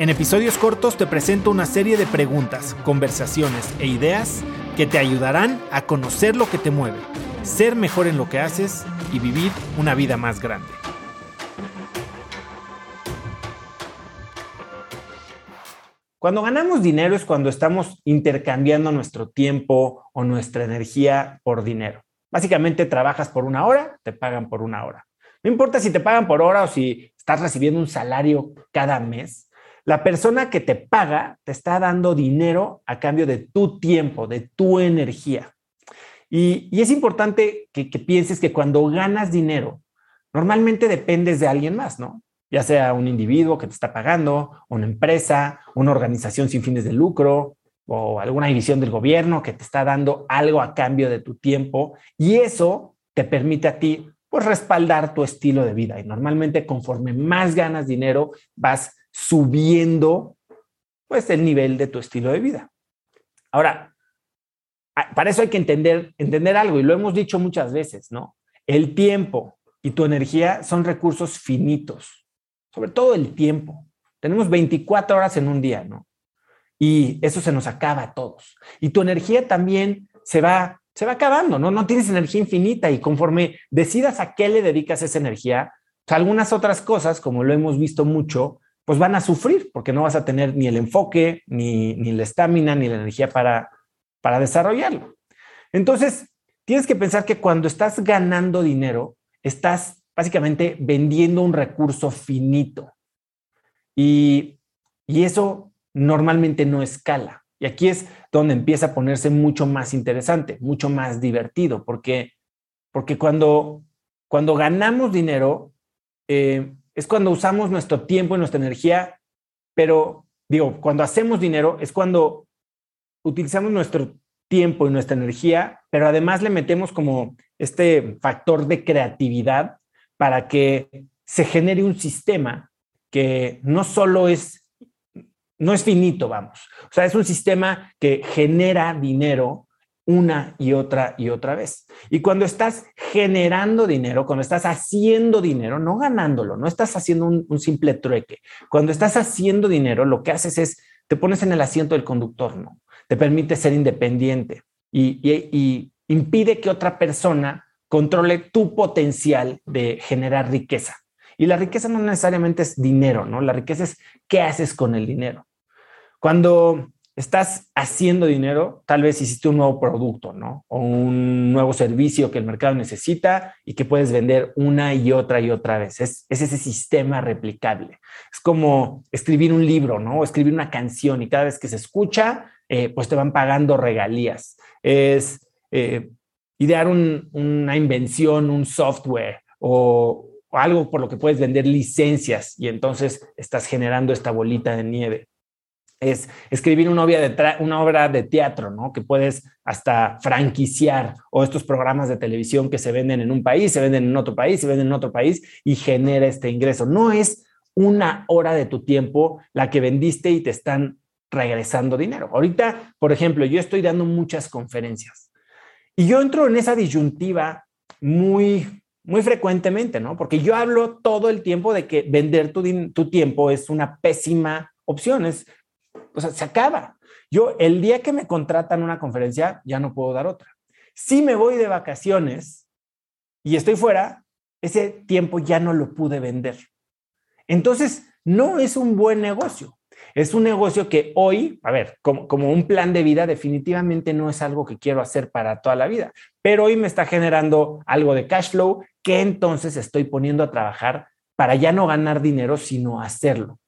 En episodios cortos te presento una serie de preguntas, conversaciones e ideas que te ayudarán a conocer lo que te mueve, ser mejor en lo que haces y vivir una vida más grande. Cuando ganamos dinero es cuando estamos intercambiando nuestro tiempo o nuestra energía por dinero. Básicamente trabajas por una hora, te pagan por una hora. No importa si te pagan por hora o si estás recibiendo un salario cada mes, la persona que te paga te está dando dinero a cambio de tu tiempo, de tu energía. Y, es importante que, pienses que cuando ganas dinero, normalmente dependes de alguien más, ¿no? Ya sea un individuo que te está pagando, una empresa, una organización sin fines de lucro o alguna división del gobierno que te está dando algo a cambio de tu tiempo. Y eso te permite a ti, pues, respaldar tu estilo de vida. Y normalmente conforme más ganas dinero, vas subiendo pues el nivel de tu estilo de vida. Ahora, para eso hay que entender, entender algo y lo hemos dicho muchas veces, ¿no? El tiempo y tu energía son recursos finitos, sobre todo el tiempo. Tenemos 24 horas en un día, ¿no? Y eso se nos acaba a todos. Y tu energía también se va, se va acabando, ¿no? No tienes energía infinita y conforme decidas a qué le dedicas esa energía, algunas otras cosas, como lo hemos visto mucho, pues van a sufrir porque no vas a tener ni el enfoque, ni, la estamina, ni la energía para, para desarrollarlo. Entonces, tienes que pensar que cuando estás ganando dinero, estás básicamente vendiendo un recurso finito. Y, y eso normalmente no escala. Y aquí es donde empieza a ponerse mucho más interesante, mucho más divertido, porque, porque cuando, cuando ganamos dinero, eh, es cuando usamos nuestro tiempo y nuestra energía, pero digo, cuando hacemos dinero es cuando utilizamos nuestro tiempo y nuestra energía, pero además le metemos como este factor de creatividad para que se genere un sistema que no solo es, no es finito, vamos. O sea, es un sistema que genera dinero una y otra y otra vez. Y cuando estás generando dinero, cuando estás haciendo dinero, no ganándolo, no estás haciendo un, simple trueque. Cuando estás haciendo dinero, lo que haces es, te pones en el asiento del conductor, ¿no? Te permite ser independiente y, y impide que otra persona controle tu potencial de generar riqueza. Y la riqueza no necesariamente es dinero, ¿no? La riqueza es qué haces con el dinero. Cuando estás haciendo dinero, tal vez hiciste un nuevo producto, ¿no? O un nuevo servicio que el mercado necesita y que puedes vender una y otra y otra vez. Es, ese sistema replicable. Es como escribir un libro, ¿no? O escribir una canción y cada vez que se escucha, eh, pues te van pagando regalías. Es eh, idear una invención, un software o algo por lo que puedes vender licencias y entonces estás generando esta bolita de nieve es escribir una obra, de una obra de teatro, ¿no? Que puedes hasta franquiciar o estos programas de televisión que se venden en un país, se venden en otro país, se venden en otro país y genera este ingreso. No es una hora de tu tiempo la que vendiste y te están regresando dinero. Ahorita, por ejemplo, yo estoy dando muchas conferencias y yo entro en esa disyuntiva muy, muy frecuentemente, ¿no? Porque yo hablo todo el tiempo de que vender tu, tu tiempo es una pésima opción, o sea, se acaba. Yo el día que me contratan una conferencia, ya no puedo dar otra. Si me voy de vacaciones y estoy fuera, ese tiempo ya no lo pude vender. Entonces, no es un buen negocio. Es un negocio que hoy, a ver, como, como, un plan de vida, definitivamente no es algo que quiero hacer para toda la vida, pero hoy me está generando algo de cash flow que entonces estoy poniendo a trabajar para ya no ganar dinero, sino hacerlo.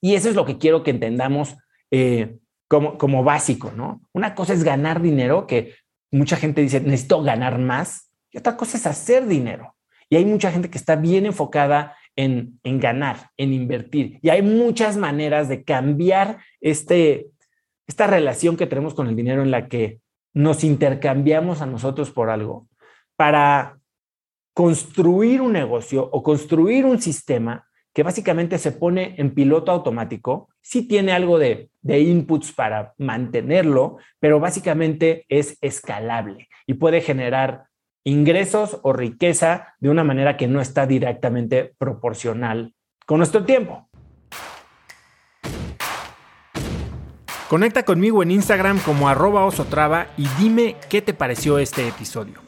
Y eso es lo que quiero que entendamos eh, como, como básico, ¿no? Una cosa es ganar dinero, que mucha gente dice, necesito ganar más, y otra cosa es hacer dinero. Y hay mucha gente que está bien enfocada en, en ganar, en invertir. Y hay muchas maneras de cambiar este, esta relación que tenemos con el dinero en la que nos intercambiamos a nosotros por algo para construir un negocio o construir un sistema que básicamente se pone en piloto automático, sí tiene algo de, de, inputs para mantenerlo, pero básicamente es escalable y puede generar ingresos o riqueza de una manera que no está directamente proporcional con nuestro tiempo. Conecta conmigo en Instagram como arroba osotrava y dime qué te pareció este episodio.